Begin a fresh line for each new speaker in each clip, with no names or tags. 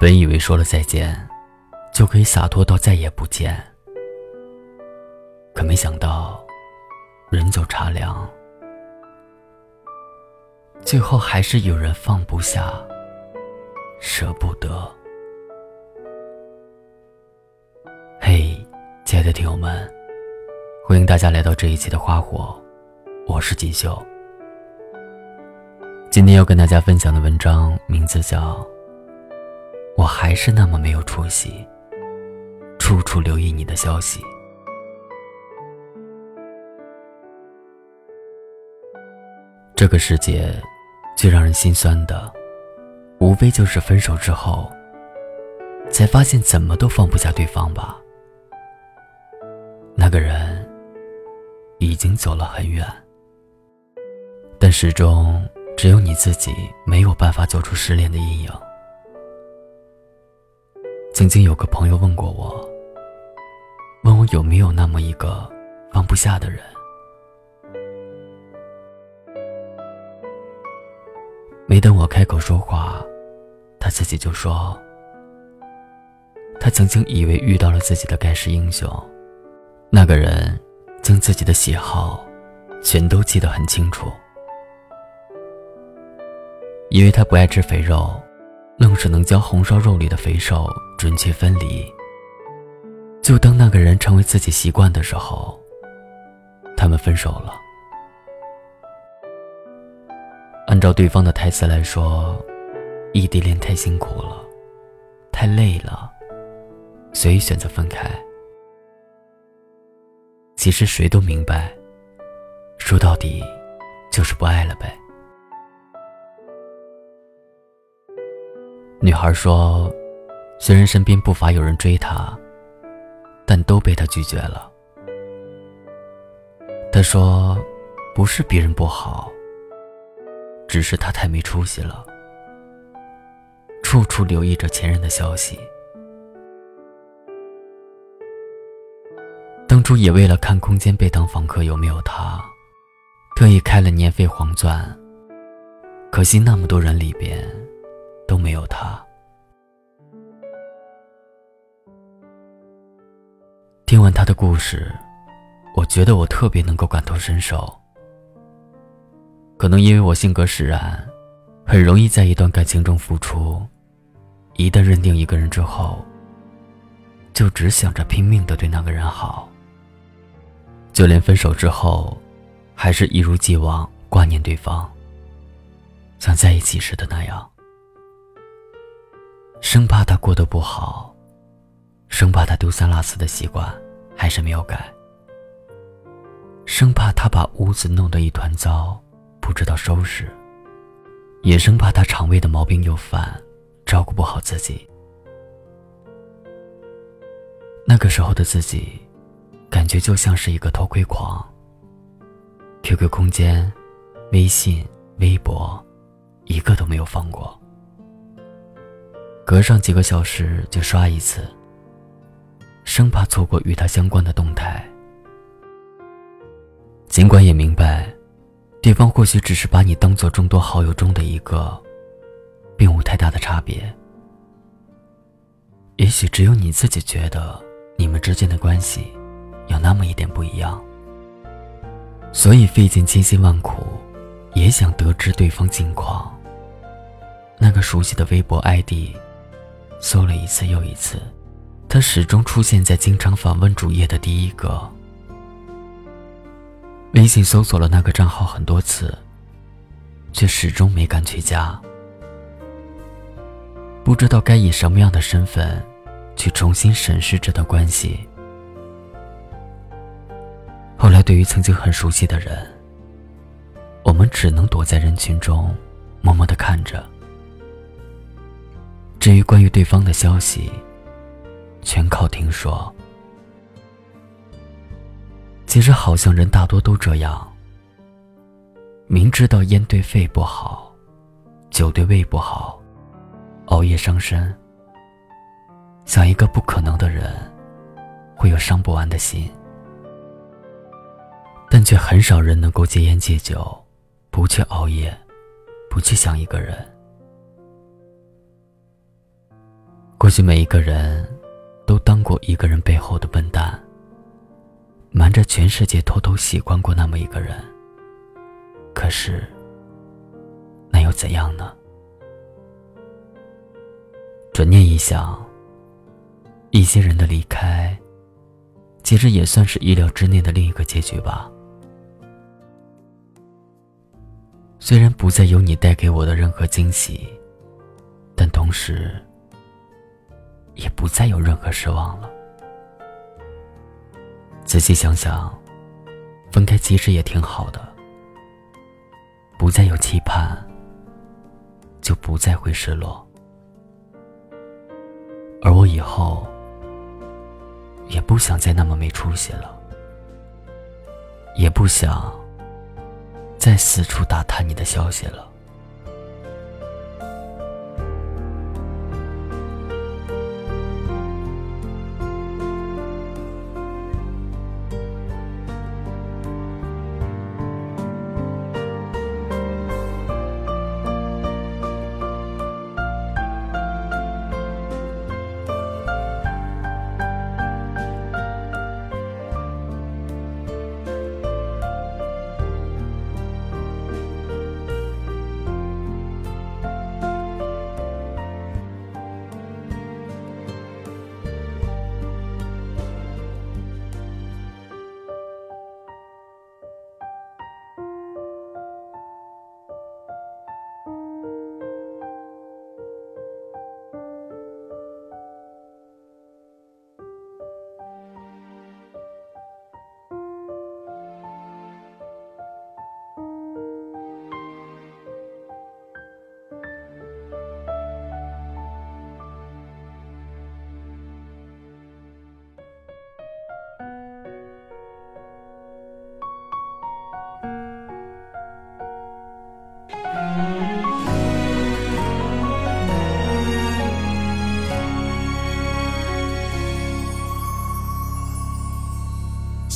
本以为说了再见，就可以洒脱到再也不见，可没想到，人走茶凉，最后还是有人放不下，舍不得。嘿，亲爱的听友们，欢迎大家来到这一期的花火，我是锦绣。今天要跟大家分享的文章名字叫。我还是那么没有出息，处处留意你的消息。这个世界最让人心酸的，无非就是分手之后，才发现怎么都放不下对方吧。那个人已经走了很远，但始终只有你自己没有办法走出失恋的阴影。曾经有个朋友问过我，问我有没有那么一个放不下的人。没等我开口说话，他自己就说，他曾经以为遇到了自己的盖世英雄，那个人将自己的喜好全都记得很清楚，因为他不爱吃肥肉。愣是能将红烧肉里的肥瘦准确分离。就当那个人成为自己习惯的时候，他们分手了。按照对方的台词来说，异地恋太辛苦了，太累了，所以选择分开。其实谁都明白，说到底，就是不爱了呗。女孩说：“虽然身边不乏有人追她，但都被她拒绝了。”她说：“不是别人不好，只是他太没出息了，处处留意着前任的消息。当初也为了看空间被当房客有没有他，特意开了年费黄钻。可惜那么多人里边。”都没有他。听完他的故事，我觉得我特别能够感同身受。可能因为我性格使然，很容易在一段感情中付出。一旦认定一个人之后，就只想着拼命的对那个人好。就连分手之后，还是一如既往挂念对方，像在一起时的那样。生怕他过得不好，生怕他丢三落四的习惯还是没有改，生怕他把屋子弄得一团糟，不知道收拾，也生怕他肠胃的毛病又犯，照顾不好自己。那个时候的自己，感觉就像是一个偷窥狂。QQ 空间、微信、微博，一个都没有放过。隔上几个小时就刷一次，生怕错过与他相关的动态。尽管也明白，对方或许只是把你当做众多好友中的一个，并无太大的差别。也许只有你自己觉得你们之间的关系有那么一点不一样，所以费尽千辛万苦，也想得知对方近况。那个熟悉的微博 ID。搜了一次又一次，他始终出现在经常访问主页的第一个。微信搜索了那个账号很多次，却始终没敢去加。不知道该以什么样的身份，去重新审视这段关系。后来，对于曾经很熟悉的人，我们只能躲在人群中，默默的看着。至于关于对方的消息，全靠听说。其实好像人大多都这样，明知道烟对肺不好，酒对胃不好，熬夜伤身。想一个不可能的人，会有伤不完的心，但却很少人能够戒烟戒酒，不去熬夜，不去想一个人。或许每一个人都当过一个人背后的笨蛋，瞒着全世界偷偷喜欢过那么一个人。可是，那又怎样呢？转念一想，一些人的离开，其实也算是意料之内的另一个结局吧。虽然不再有你带给我的任何惊喜，但同时，也不再有任何失望了。仔细想想，分开其实也挺好的，不再有期盼，就不再会失落。而我以后，也不想再那么没出息了，也不想。再四处打探你的消息了。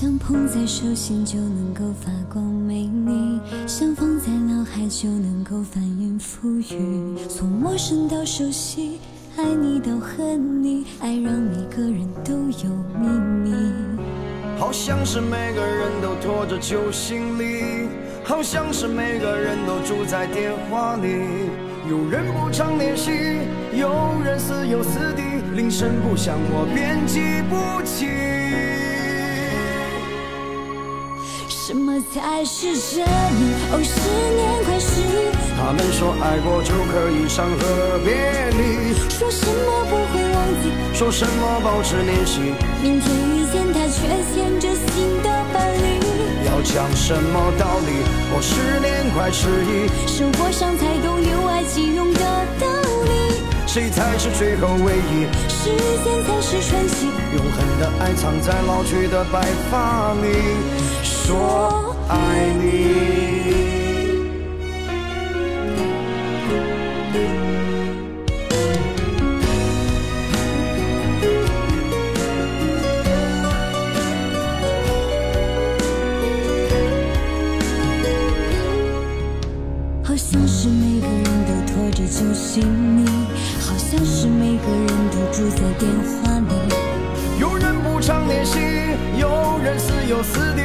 像捧在手心就能够发光美丽，像放在脑海就能够翻云覆雨。从陌生到熟悉，爱你到恨你，爱让每个人都有秘密。
好像是每个人都拖着旧行李，好像是每个人都住在电话里。有人不常联系，有人似友似敌，铃声不响我便记不起。
什么才是真理？哦，十年快逝。
他们说爱过就可以伤和别离，
说什么不会忘记，
说什么保持联系。
明天遇见他，却牵着新的伴侣。
要讲什么道理？哦，十年快失忆，
受过伤才懂留爱即用的道理。
谁才是最后唯一？
时间才是传奇，
永恒的爱藏在老去的白发里。说爱你。
好像是每个人都拖着旧行李，好像是每个人都住在电话里。
有人不常联系，有人似友似敌。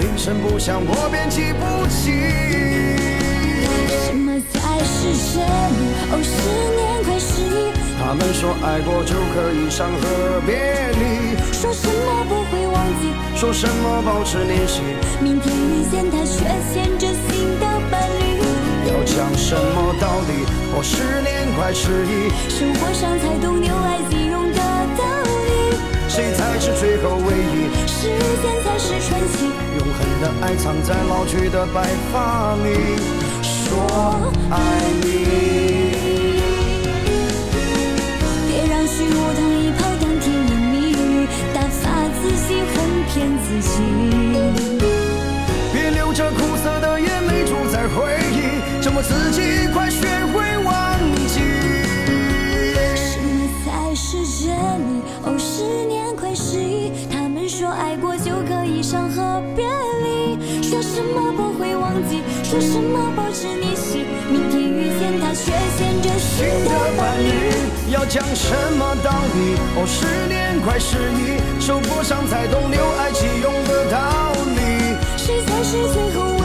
铃声不响，我便记不起。
什么才是真理？哦，十年快失忆。
他们说爱过就可以伤和别离，
说什么不会忘记，
说什么保持联系。
明天遇见他，却牵着新的
讲什么道理？哦，十年快失忆。
生活上才懂留爱即用的道理。
谁才是最后唯一？
时间才是传奇。
永恒的爱藏在老去的白发里，说爱你。
别让虚无糖衣炮弹甜言蜜语，打发自己哄骗自己。
别流着苦涩的眼泪住在回忆，折磨自己，快学会忘记。
什么才是真理？哦，十年快失忆。他们说爱过就可以伤和别离，说什么不会忘记，说什么保持联系。明天遇见他，却牵着新的伴侣。
要讲什么道理？哦，十年快失忆，受过伤才懂留爱即用的道理。
谁才是最后？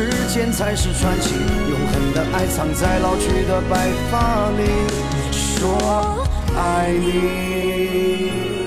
时间才是传奇，永恒的爱藏在老去的白发里。说爱你。